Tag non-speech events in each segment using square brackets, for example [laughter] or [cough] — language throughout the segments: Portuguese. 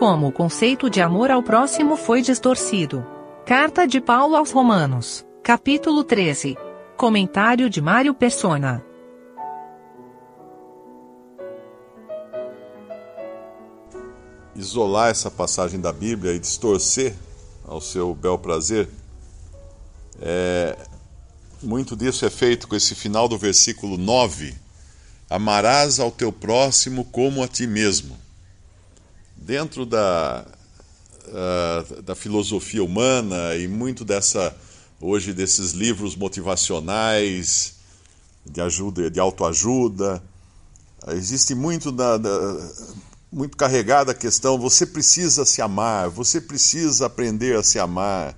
como o conceito de amor ao próximo foi distorcido. Carta de Paulo aos Romanos, capítulo 13. Comentário de Mário Persona. Isolar essa passagem da Bíblia e distorcer ao seu bel prazer, é, muito disso é feito com esse final do versículo 9: Amarás ao teu próximo como a ti mesmo. Dentro da, uh, da filosofia humana e muito dessa, hoje, desses livros motivacionais, de ajuda, de autoajuda, existe muito, da, da, muito carregada a questão: você precisa se amar, você precisa aprender a se amar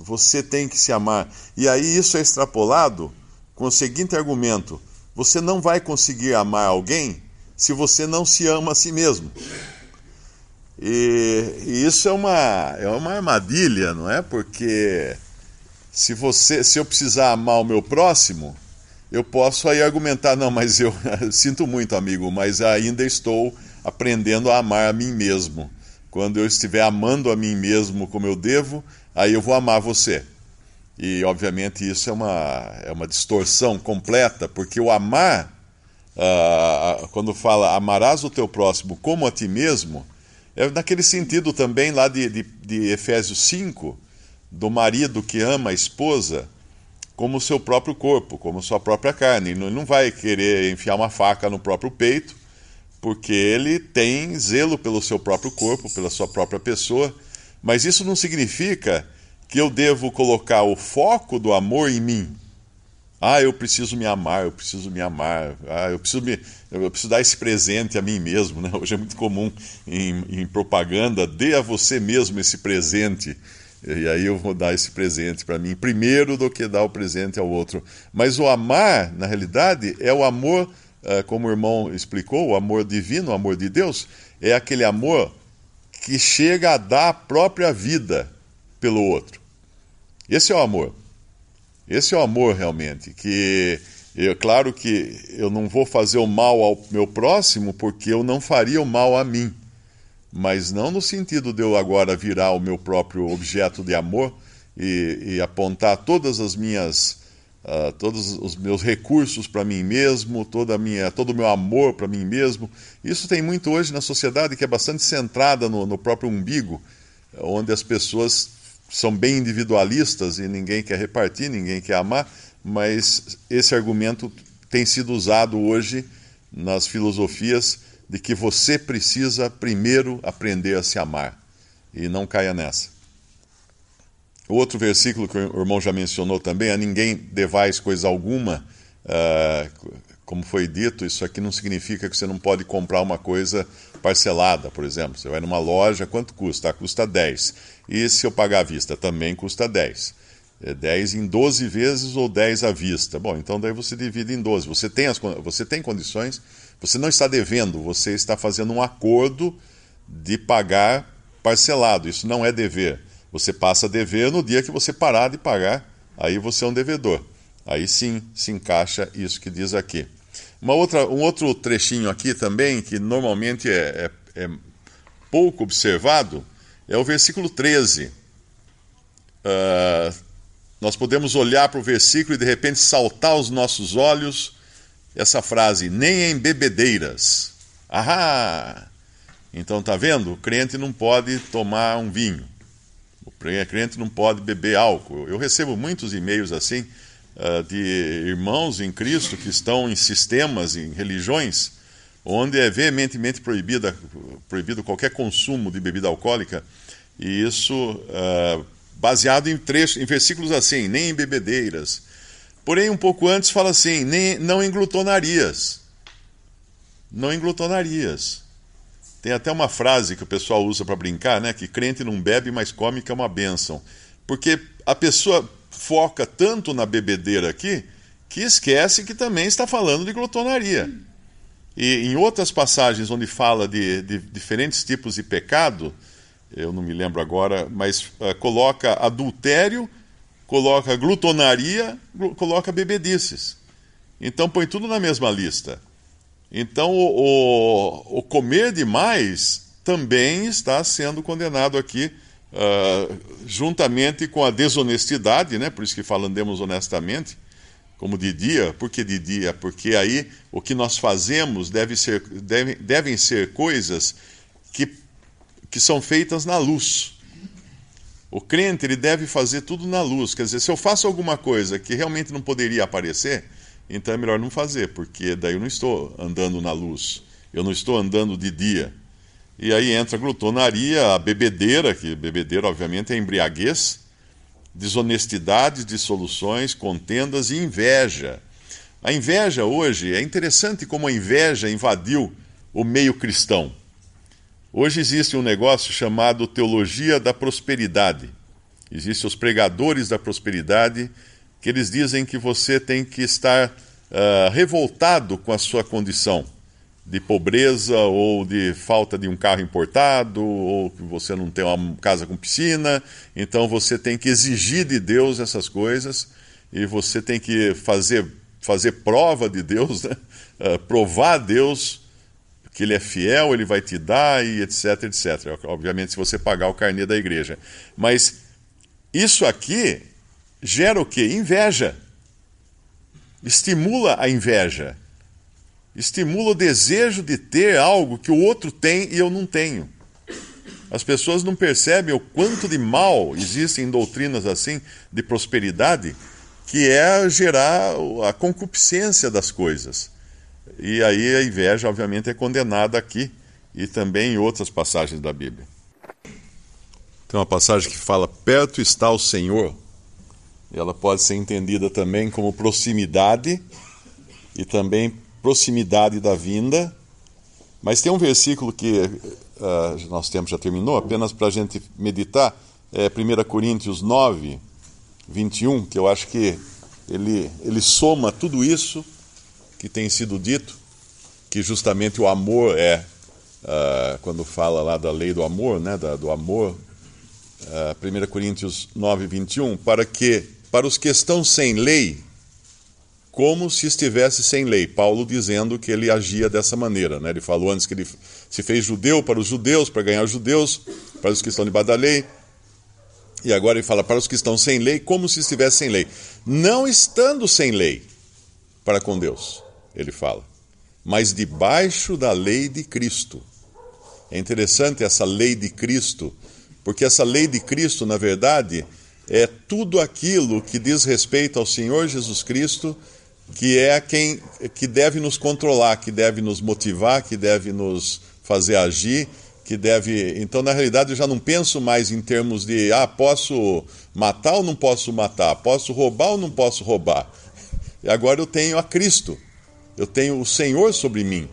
você tem que se amar. E aí isso é extrapolado com o seguinte argumento: você não vai conseguir amar alguém se você não se ama a si mesmo. E, e, isso é uma, é uma armadilha, não é? Porque se você, se eu precisar amar o meu próximo, eu posso aí argumentar, não, mas eu [laughs] sinto muito, amigo, mas ainda estou aprendendo a amar a mim mesmo. Quando eu estiver amando a mim mesmo como eu devo, aí eu vou amar você. E, obviamente, isso é uma, é uma distorção completa, porque o amar, uh, quando fala amarás o teu próximo como a ti mesmo, é naquele sentido também lá de, de, de Efésios 5, do marido que ama a esposa como o seu próprio corpo, como sua própria carne. Ele não vai querer enfiar uma faca no próprio peito, porque ele tem zelo pelo seu próprio corpo, pela sua própria pessoa mas isso não significa que eu devo colocar o foco do amor em mim. Ah, eu preciso me amar, eu preciso me amar. Ah, eu preciso, me, eu preciso dar esse presente a mim mesmo. Né? Hoje é muito comum em, em propaganda, dê a você mesmo esse presente. E aí eu vou dar esse presente para mim primeiro do que dar o presente ao outro. Mas o amar, na realidade, é o amor, ah, como o irmão explicou, o amor divino, o amor de Deus, é aquele amor que chega a dar a própria vida pelo outro. Esse é o amor. Esse é o amor realmente. Que é claro que eu não vou fazer o mal ao meu próximo porque eu não faria o mal a mim. Mas não no sentido de eu agora virar o meu próprio objeto de amor e, e apontar todas as minhas uh, todos os meus recursos para mim mesmo, toda minha, todo o meu amor para mim mesmo. Isso tem muito hoje na sociedade que é bastante centrada no, no próprio umbigo, onde as pessoas são bem individualistas e ninguém quer repartir, ninguém quer amar, mas esse argumento tem sido usado hoje nas filosofias de que você precisa primeiro aprender a se amar. E não caia nessa. Outro versículo que o irmão já mencionou também, a ninguém devais coisa alguma, uh, como foi dito, isso aqui não significa que você não pode comprar uma coisa parcelada, por exemplo. Você vai numa loja, quanto custa? Ah, custa 10. E se eu pagar à vista? Também custa 10. É 10 em 12 vezes ou 10 à vista. Bom, então daí você divide em 12. Você tem, as, você tem condições, você não está devendo, você está fazendo um acordo de pagar parcelado. Isso não é dever. Você passa a dever no dia que você parar de pagar, aí você é um devedor. Aí sim se encaixa isso que diz aqui. Uma outra, um outro trechinho aqui também, que normalmente é, é, é pouco observado, é o versículo 13. Uh, ah, nós podemos olhar para o versículo e de repente saltar aos nossos olhos essa frase, nem em bebedeiras. Ahá! Então tá vendo? O crente não pode tomar um vinho. O crente não pode beber álcool. Eu recebo muitos e-mails assim de irmãos em Cristo que estão em sistemas, em religiões, onde é veementemente proibida, proibido qualquer consumo de bebida alcoólica, e isso uh, baseado em, trechos, em versículos assim, nem em bebedeiras. Porém, um pouco antes fala assim, nem, não em glutonarias. Não em glutonarias. Tem até uma frase que o pessoal usa para brincar, né? Que crente não bebe, mas come, que é uma bênção. Porque a pessoa foca tanto na bebedeira aqui que esquece que também está falando de glutonaria. E em outras passagens onde fala de, de diferentes tipos de pecado, eu não me lembro agora, mas uh, coloca adultério, coloca glutonaria, coloca bebedices. Então põe tudo na mesma lista. Então, o, o, o comer demais também está sendo condenado aqui, uh, juntamente com a desonestidade, né? por isso que falamos honestamente, como de dia. Por que de dia? Porque aí o que nós fazemos deve ser, deve, devem ser coisas que, que são feitas na luz. O crente ele deve fazer tudo na luz. Quer dizer, se eu faço alguma coisa que realmente não poderia aparecer, então é melhor não fazer, porque daí eu não estou andando na luz. Eu não estou andando de dia. E aí entra a glutonaria, a bebedeira, que bebedeira obviamente é embriaguez, desonestidade, dissoluções, contendas e inveja. A inveja hoje, é interessante como a inveja invadiu o meio cristão. Hoje existe um negócio chamado teologia da prosperidade. Existem os pregadores da prosperidade que eles dizem que você tem que estar uh, revoltado com a sua condição de pobreza ou de falta de um carro importado ou que você não tem uma casa com piscina. Então você tem que exigir de Deus essas coisas e você tem que fazer, fazer prova de Deus, né? uh, [laughs] provar a Deus que ele é fiel, ele vai te dar e etc, etc. Obviamente, se você pagar o carnê da igreja. Mas isso aqui gera o quê? Inveja. Estimula a inveja. Estimula o desejo de ter algo que o outro tem e eu não tenho. As pessoas não percebem o quanto de mal existem doutrinas assim de prosperidade, que é gerar a concupiscência das coisas. E aí a inveja, obviamente, é condenada aqui e também em outras passagens da Bíblia. Tem uma passagem que fala: Perto está o Senhor. Ela pode ser entendida também como proximidade e também proximidade da vinda. Mas tem um versículo que uh, nosso tempo já terminou, apenas para a gente meditar, é 1 Coríntios 9, 21, que eu acho que ele, ele soma tudo isso que tem sido dito, que justamente o amor é, uh, quando fala lá da lei do amor, né, da, do amor, uh, 1 Coríntios 9, 21, para que, para os que estão sem lei, como se estivesse sem lei. Paulo dizendo que ele agia dessa maneira. Né? Ele falou antes que ele se fez judeu para os judeus, para ganhar os judeus, para os que estão debaixo da lei. E agora ele fala para os que estão sem lei, como se estivesse sem lei. Não estando sem lei para com Deus ele fala, mas debaixo da lei de Cristo. É interessante essa lei de Cristo, porque essa lei de Cristo, na verdade, é tudo aquilo que diz respeito ao Senhor Jesus Cristo, que é quem que deve nos controlar, que deve nos motivar, que deve nos fazer agir, que deve. Então, na realidade, eu já não penso mais em termos de ah, posso matar ou não posso matar, posso roubar ou não posso roubar. E agora eu tenho a Cristo eu tenho o Senhor sobre mim,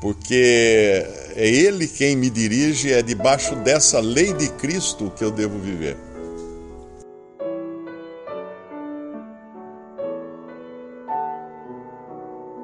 porque é Ele quem me dirige, é debaixo dessa lei de Cristo que eu devo viver.